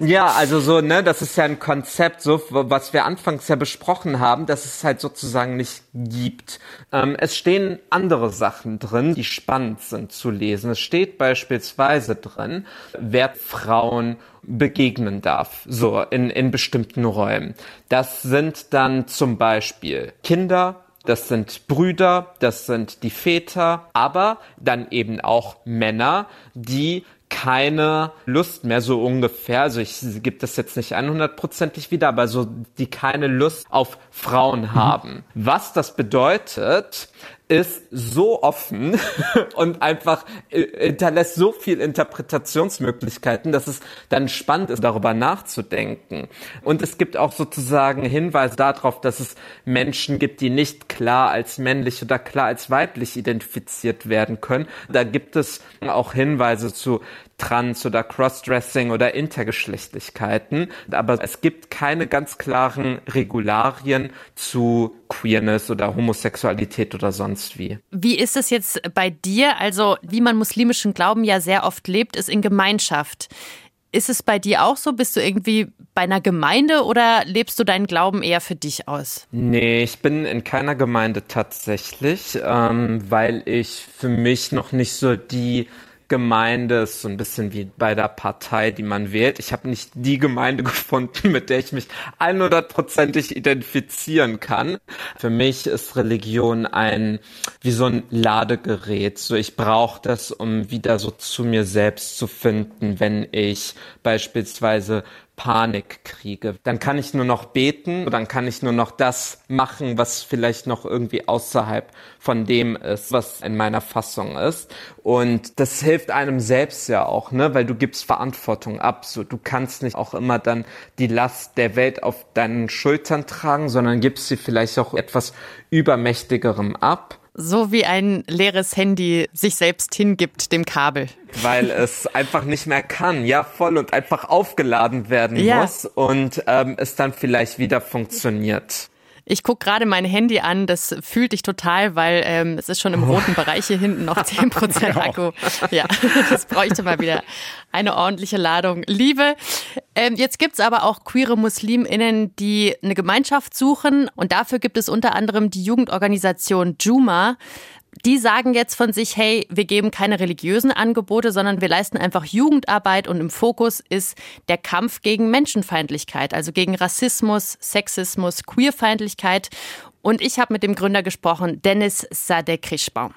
Ja, also so, ne, das ist ja ein Konzept, so was wir anfangs ja besprochen haben, dass es halt sozusagen nicht gibt. Ähm, es stehen andere Sachen drin, die spannend sind zu lesen. Es steht beispielsweise drin, wer Frauen begegnen darf, so in, in bestimmten Räumen. Das sind dann zum Beispiel Kinder, das sind Brüder, das sind die Väter, aber dann eben auch Männer, die keine Lust mehr, so ungefähr, also ich gebe das jetzt nicht 100%ig wieder, aber so, die keine Lust auf Frauen mhm. haben. Was das bedeutet, ist so offen und einfach äh, hinterlässt so viel Interpretationsmöglichkeiten, dass es dann spannend ist, darüber nachzudenken. Und es gibt auch sozusagen Hinweise darauf, dass es Menschen gibt, die nicht klar als männlich oder klar als weiblich identifiziert werden können. Da gibt es auch Hinweise zu Trans- oder Crossdressing oder Intergeschlechtlichkeiten. Aber es gibt keine ganz klaren Regularien zu Queerness oder Homosexualität oder sonst wie. Wie ist es jetzt bei dir? Also, wie man muslimischen Glauben ja sehr oft lebt, ist in Gemeinschaft. Ist es bei dir auch so? Bist du irgendwie bei einer Gemeinde oder lebst du deinen Glauben eher für dich aus? Nee, ich bin in keiner Gemeinde tatsächlich, ähm, weil ich für mich noch nicht so die Gemeinde ist so ein bisschen wie bei der Partei, die man wählt. Ich habe nicht die Gemeinde gefunden, mit der ich mich 100%ig identifizieren kann. Für mich ist Religion ein wie so ein Ladegerät. So ich brauche das, um wieder so zu mir selbst zu finden, wenn ich beispielsweise Panik kriege. Dann kann ich nur noch beten, dann kann ich nur noch das machen, was vielleicht noch irgendwie außerhalb von dem ist, was in meiner Fassung ist. Und das hilft einem selbst ja auch, ne, weil du gibst Verantwortung ab. So, du kannst nicht auch immer dann die Last der Welt auf deinen Schultern tragen, sondern gibst sie vielleicht auch etwas übermächtigerem ab so wie ein leeres Handy sich selbst hingibt dem Kabel. Weil es einfach nicht mehr kann, ja, voll und einfach aufgeladen werden ja. muss und ähm, es dann vielleicht wieder funktioniert. Ich gucke gerade mein Handy an, das fühlt dich total, weil ähm, es ist schon im roten Bereich hier hinten noch 10% Akku. Ja, das bräuchte mal wieder eine ordentliche Ladung Liebe. Ähm, jetzt gibt's aber auch queere MuslimInnen, die eine Gemeinschaft suchen und dafür gibt es unter anderem die Jugendorganisation Juma die sagen jetzt von sich, hey, wir geben keine religiösen Angebote, sondern wir leisten einfach Jugendarbeit und im Fokus ist der Kampf gegen Menschenfeindlichkeit, also gegen Rassismus, Sexismus, Queerfeindlichkeit. Und ich habe mit dem Gründer gesprochen, Dennis Sadek-Krischbaum.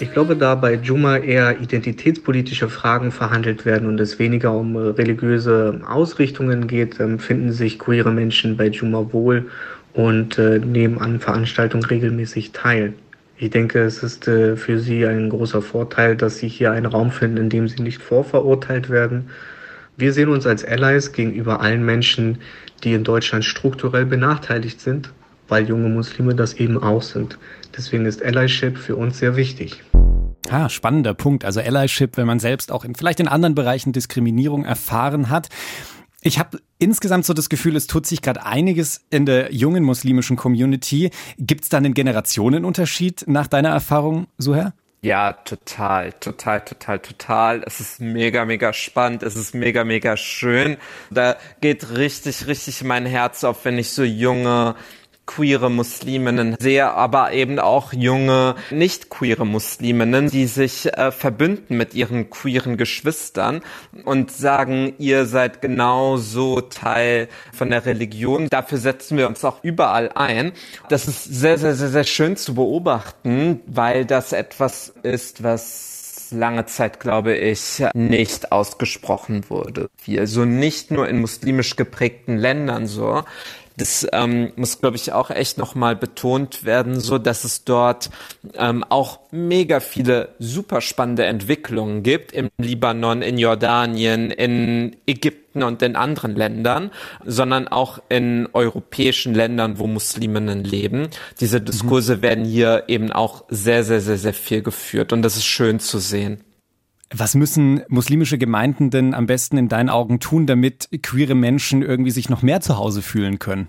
Ich glaube, da bei Juma eher identitätspolitische Fragen verhandelt werden und es weniger um religiöse Ausrichtungen geht, ähm, finden sich queere Menschen bei Juma wohl und äh, nehmen an Veranstaltungen regelmäßig teil. Ich denke, es ist äh, für Sie ein großer Vorteil, dass Sie hier einen Raum finden, in dem Sie nicht vorverurteilt werden. Wir sehen uns als Allies gegenüber allen Menschen, die in Deutschland strukturell benachteiligt sind, weil junge Muslime das eben auch sind. Deswegen ist Allyship für uns sehr wichtig. Ah, spannender Punkt. Also Allyship, wenn man selbst auch in, vielleicht in anderen Bereichen Diskriminierung erfahren hat. Ich habe insgesamt so das Gefühl, es tut sich gerade einiges in der jungen muslimischen Community. Gibt es da einen Generationenunterschied nach deiner Erfahrung, Suher? Ja, total, total, total, total. Es ist mega, mega spannend. Es ist mega, mega schön. Da geht richtig, richtig mein Herz auf, wenn ich so junge queere Musliminnen sehe, aber eben auch junge nicht queere Musliminnen, die sich äh, verbünden mit ihren queeren Geschwistern und sagen, ihr seid genauso Teil von der Religion. Dafür setzen wir uns auch überall ein. Das ist sehr, sehr, sehr, sehr schön zu beobachten, weil das etwas ist, was lange Zeit, glaube ich, nicht ausgesprochen wurde. Also nicht nur in muslimisch geprägten Ländern so, das ähm, muss, glaube ich, auch echt nochmal betont werden, so dass es dort ähm, auch mega viele super spannende Entwicklungen gibt im Libanon, in Jordanien, in Ägypten und in anderen Ländern, sondern auch in europäischen Ländern, wo Musliminnen leben. Diese Diskurse mhm. werden hier eben auch sehr, sehr, sehr, sehr viel geführt und das ist schön zu sehen. Was müssen muslimische Gemeinden denn am besten in deinen Augen tun, damit queere Menschen irgendwie sich noch mehr zu Hause fühlen können?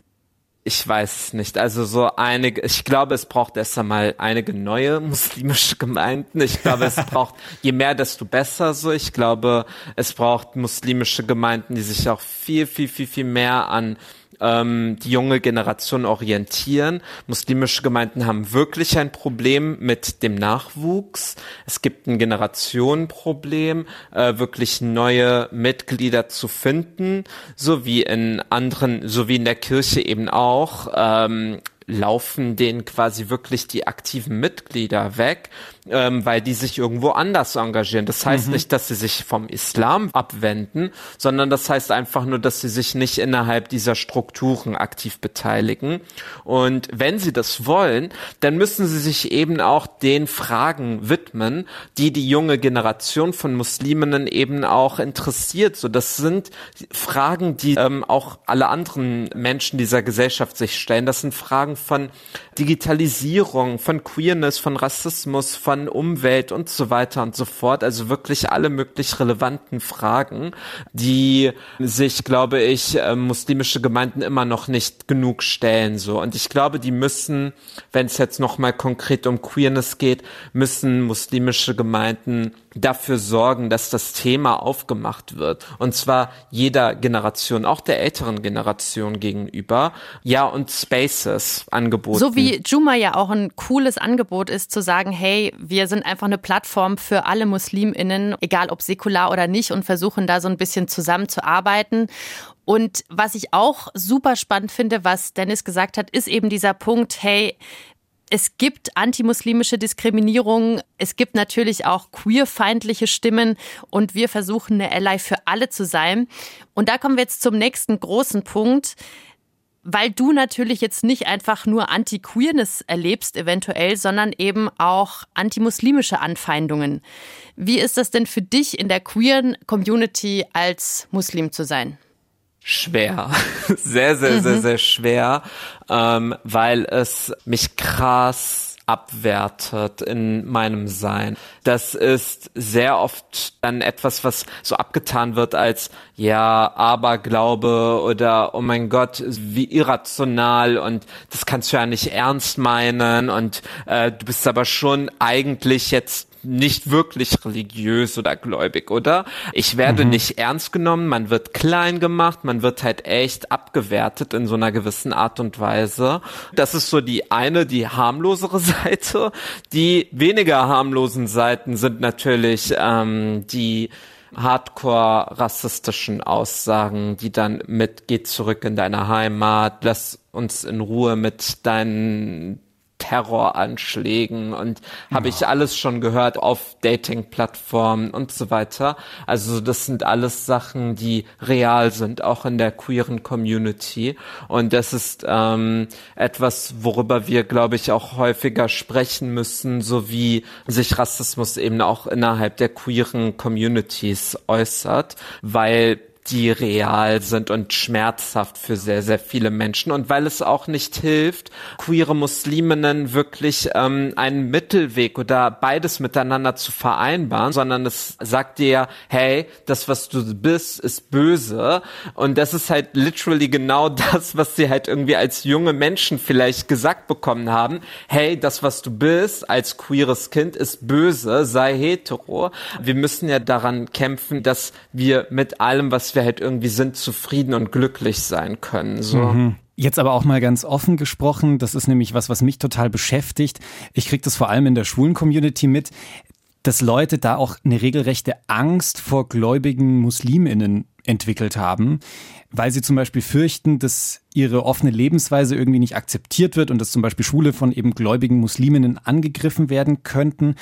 Ich weiß nicht. Also so einige, ich glaube, es braucht erst einmal einige neue muslimische Gemeinden. Ich glaube, es braucht je mehr, desto besser so. Ich glaube, es braucht muslimische Gemeinden, die sich auch viel, viel, viel, viel mehr an ähm, die junge Generation orientieren. Muslimische Gemeinden haben wirklich ein Problem mit dem Nachwuchs. Es gibt ein Generationenproblem, äh, wirklich neue Mitglieder zu finden, so wie in anderen, so wie in der Kirche eben auch. Ähm, laufen denen quasi wirklich die aktiven Mitglieder weg, ähm, weil die sich irgendwo anders engagieren. Das heißt mhm. nicht, dass sie sich vom Islam abwenden, sondern das heißt einfach nur, dass sie sich nicht innerhalb dieser Strukturen aktiv beteiligen. Und wenn sie das wollen, dann müssen sie sich eben auch den Fragen widmen, die die junge Generation von Musliminnen eben auch interessiert. So, das sind Fragen, die ähm, auch alle anderen Menschen dieser Gesellschaft sich stellen. Das sind Fragen von Digitalisierung, von Queerness, von Rassismus, von Umwelt und so weiter und so fort. Also wirklich alle möglich relevanten Fragen, die sich, glaube ich, äh, muslimische Gemeinden immer noch nicht genug stellen. So und ich glaube, die müssen, wenn es jetzt noch mal konkret um Queerness geht, müssen muslimische Gemeinden dafür sorgen, dass das Thema aufgemacht wird. Und zwar jeder Generation, auch der älteren Generation gegenüber. Ja, und Spaces angeboten. So wie Juma ja auch ein cooles Angebot ist, zu sagen, hey, wir sind einfach eine Plattform für alle MuslimInnen, egal ob säkular oder nicht, und versuchen da so ein bisschen zusammenzuarbeiten. Und was ich auch super spannend finde, was Dennis gesagt hat, ist eben dieser Punkt, hey, es gibt antimuslimische Diskriminierung, es gibt natürlich auch queerfeindliche Stimmen und wir versuchen eine Ally für alle zu sein. Und da kommen wir jetzt zum nächsten großen Punkt weil du natürlich jetzt nicht einfach nur Anti-Queerness erlebst, eventuell, sondern eben auch antimuslimische Anfeindungen. Wie ist das denn für dich in der queeren Community als Muslim zu sein? Schwer, sehr, sehr, mhm. sehr, sehr schwer, ähm, weil es mich krass abwertet in meinem Sein. Das ist sehr oft dann etwas, was so abgetan wird als ja, Aberglaube oder oh mein Gott, wie irrational und das kannst du ja nicht ernst meinen und äh, du bist aber schon eigentlich jetzt nicht wirklich religiös oder gläubig, oder? Ich werde mhm. nicht ernst genommen, man wird klein gemacht, man wird halt echt abgewertet in so einer gewissen Art und Weise. Das ist so die eine, die harmlosere Seite. Die weniger harmlosen Seiten sind natürlich ähm, die hardcore rassistischen Aussagen, die dann mit geht zurück in deine Heimat, lass uns in Ruhe mit deinen Terroranschlägen und ja. habe ich alles schon gehört auf Dating-Plattformen und so weiter. Also das sind alles Sachen, die real sind, auch in der queeren Community. Und das ist ähm, etwas, worüber wir, glaube ich, auch häufiger sprechen müssen, so wie sich Rassismus eben auch innerhalb der queeren Communities äußert, weil die real sind und schmerzhaft für sehr, sehr viele Menschen. Und weil es auch nicht hilft, queere Musliminnen wirklich ähm, einen Mittelweg oder beides miteinander zu vereinbaren, sondern es sagt dir, hey, das, was du bist, ist böse. Und das ist halt literally genau das, was sie halt irgendwie als junge Menschen vielleicht gesagt bekommen haben. Hey, das, was du bist als queeres Kind, ist böse, sei hetero. Wir müssen ja daran kämpfen, dass wir mit allem, was wir halt irgendwie sind, zufrieden und glücklich sein können. So. Mhm. Jetzt aber auch mal ganz offen gesprochen, das ist nämlich was, was mich total beschäftigt. Ich kriege das vor allem in der schwulen Community mit, dass Leute da auch eine regelrechte Angst vor gläubigen Musliminnen entwickelt haben, weil sie zum Beispiel fürchten, dass ihre offene Lebensweise irgendwie nicht akzeptiert wird und dass zum Beispiel Schwule von eben gläubigen Musliminnen angegriffen werden könnten.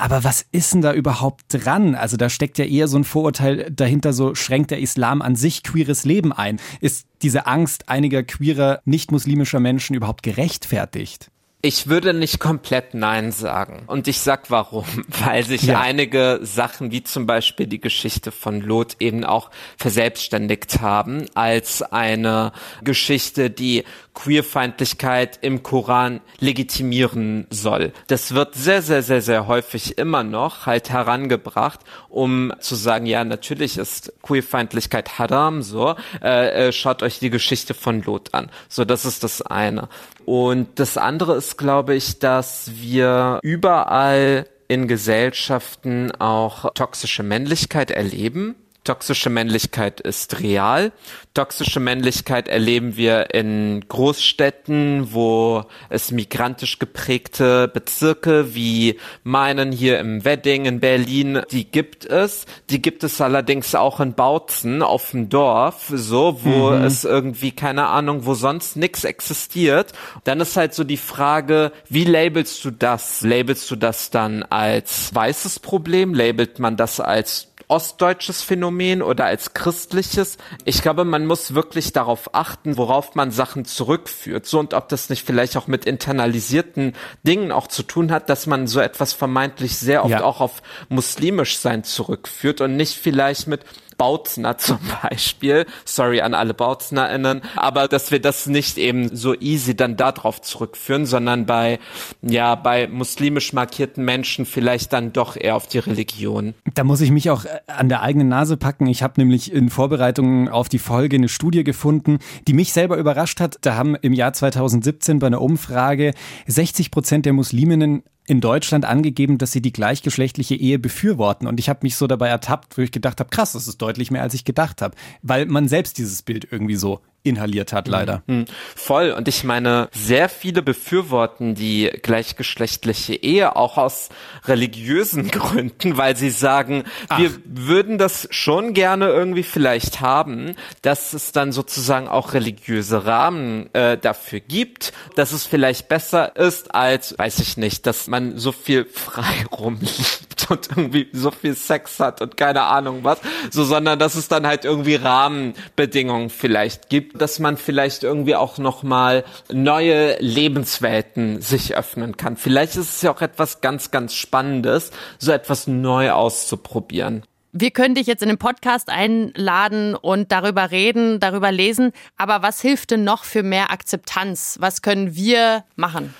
Aber was ist denn da überhaupt dran? Also da steckt ja eher so ein Vorurteil dahinter, so schränkt der Islam an sich queeres Leben ein. Ist diese Angst einiger queerer, nicht-muslimischer Menschen überhaupt gerechtfertigt? Ich würde nicht komplett Nein sagen. Und ich sag warum. Weil sich ja. einige Sachen, wie zum Beispiel die Geschichte von Lot, eben auch verselbstständigt haben als eine Geschichte, die Queerfeindlichkeit im Koran legitimieren soll. Das wird sehr, sehr, sehr, sehr häufig immer noch halt herangebracht, um zu sagen, ja, natürlich ist Queerfeindlichkeit haram, so, äh, äh, schaut euch die Geschichte von Lot an. So, das ist das eine. Und das andere ist, glaube ich, dass wir überall in Gesellschaften auch toxische Männlichkeit erleben. Toxische Männlichkeit ist real. Toxische Männlichkeit erleben wir in Großstädten, wo es migrantisch geprägte Bezirke wie meinen hier im Wedding in Berlin, die gibt es. Die gibt es allerdings auch in Bautzen auf dem Dorf, so, wo mhm. es irgendwie, keine Ahnung, wo sonst nichts existiert. Dann ist halt so die Frage, wie labelst du das? Labelst du das dann als weißes Problem? Labelt man das als ostdeutsches Phänomen oder als christliches. Ich glaube, man muss wirklich darauf achten, worauf man Sachen zurückführt. So und ob das nicht vielleicht auch mit internalisierten Dingen auch zu tun hat, dass man so etwas vermeintlich sehr oft ja. auch auf muslimisch sein zurückführt und nicht vielleicht mit Bautzner zum Beispiel, sorry an alle BautznerInnen, aber dass wir das nicht eben so easy dann darauf zurückführen, sondern bei, ja, bei muslimisch markierten Menschen vielleicht dann doch eher auf die Religion. Da muss ich mich auch äh, an der eigenen Nase packen. Ich habe nämlich in Vorbereitung auf die Folge eine Studie gefunden, die mich selber überrascht hat. Da haben im Jahr 2017 bei einer Umfrage 60 Prozent der Musliminnen in Deutschland angegeben, dass sie die gleichgeschlechtliche Ehe befürworten. Und ich habe mich so dabei ertappt, wo ich gedacht habe, krass, das ist deutlich mehr, als ich gedacht habe. Weil man selbst dieses Bild irgendwie so inhaliert hat, leider. Mhm. Voll. Und ich meine, sehr viele befürworten die gleichgeschlechtliche Ehe auch aus religiösen Gründen, weil sie sagen, Ach. wir würden das schon gerne irgendwie vielleicht haben, dass es dann sozusagen auch religiöse Rahmen äh, dafür gibt, dass es vielleicht besser ist als, weiß ich nicht, dass man so viel frei rumliebt und irgendwie so viel Sex hat und keine Ahnung was, so, sondern dass es dann halt irgendwie Rahmenbedingungen vielleicht gibt dass man vielleicht irgendwie auch noch mal neue Lebenswelten sich öffnen kann. Vielleicht ist es ja auch etwas ganz, ganz Spannendes, so etwas neu auszuprobieren. Wir können dich jetzt in den Podcast einladen und darüber reden, darüber lesen. Aber was hilft denn noch für mehr Akzeptanz? Was können wir machen?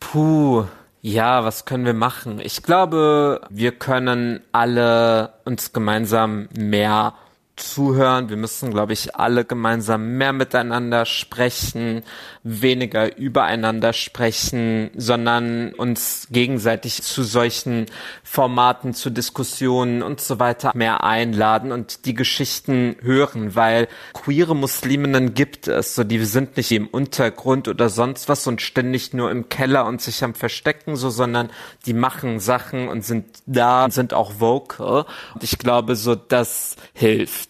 Puh, ja, was können wir machen? Ich glaube, wir können alle uns gemeinsam mehr zuhören. Wir müssen, glaube ich, alle gemeinsam mehr miteinander sprechen, weniger übereinander sprechen, sondern uns gegenseitig zu solchen Formaten, zu Diskussionen und so weiter mehr einladen und die Geschichten hören, weil queere Musliminnen gibt es, so die sind nicht im Untergrund oder sonst was und ständig nur im Keller und sich am Verstecken, so, sondern die machen Sachen und sind da sind auch vocal. Und ich glaube, so das hilft.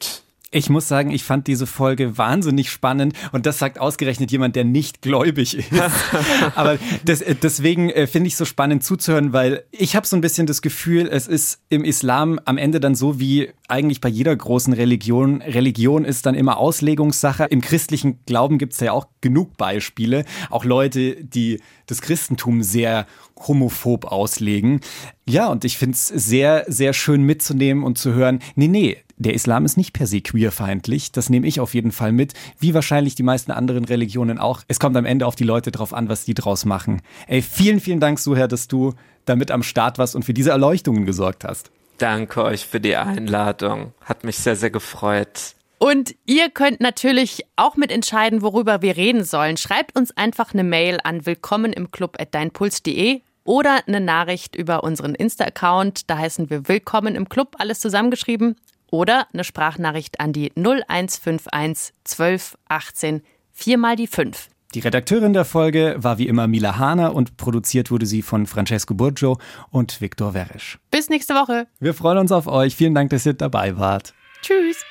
Ich muss sagen, ich fand diese Folge wahnsinnig spannend und das sagt ausgerechnet jemand, der nicht gläubig ist. Aber das, äh, deswegen äh, finde ich so spannend zuzuhören, weil ich habe so ein bisschen das Gefühl, es ist im Islam am Ende dann so wie eigentlich bei jeder großen Religion. Religion ist dann immer Auslegungssache. Im christlichen Glauben gibt es ja auch genug Beispiele. Auch Leute, die das Christentum sehr homophob auslegen. Ja, und ich finde es sehr, sehr schön mitzunehmen und zu hören, nee, nee, der Islam ist nicht per se queerfeindlich. Das nehme ich auf jeden Fall mit, wie wahrscheinlich die meisten anderen Religionen auch. Es kommt am Ende auf die Leute drauf an, was die draus machen. Ey, vielen, vielen Dank, Suher, dass du damit am Start warst und für diese Erleuchtungen gesorgt hast. Danke euch für die Einladung. Hat mich sehr, sehr gefreut. Und ihr könnt natürlich auch mitentscheiden, worüber wir reden sollen. Schreibt uns einfach eine Mail an willkommen im Club at deinpuls.de oder eine Nachricht über unseren Insta-Account. Da heißen wir Willkommen im Club, alles zusammengeschrieben oder eine Sprachnachricht an die 0151 12 18 4 mal die 5. Die Redakteurin der Folge war wie immer Mila Hahner und produziert wurde sie von Francesco Burgio und Viktor Weresch. Bis nächste Woche. Wir freuen uns auf euch. Vielen Dank, dass ihr dabei wart. Tschüss.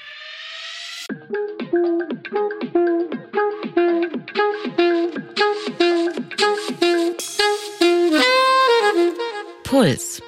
Puls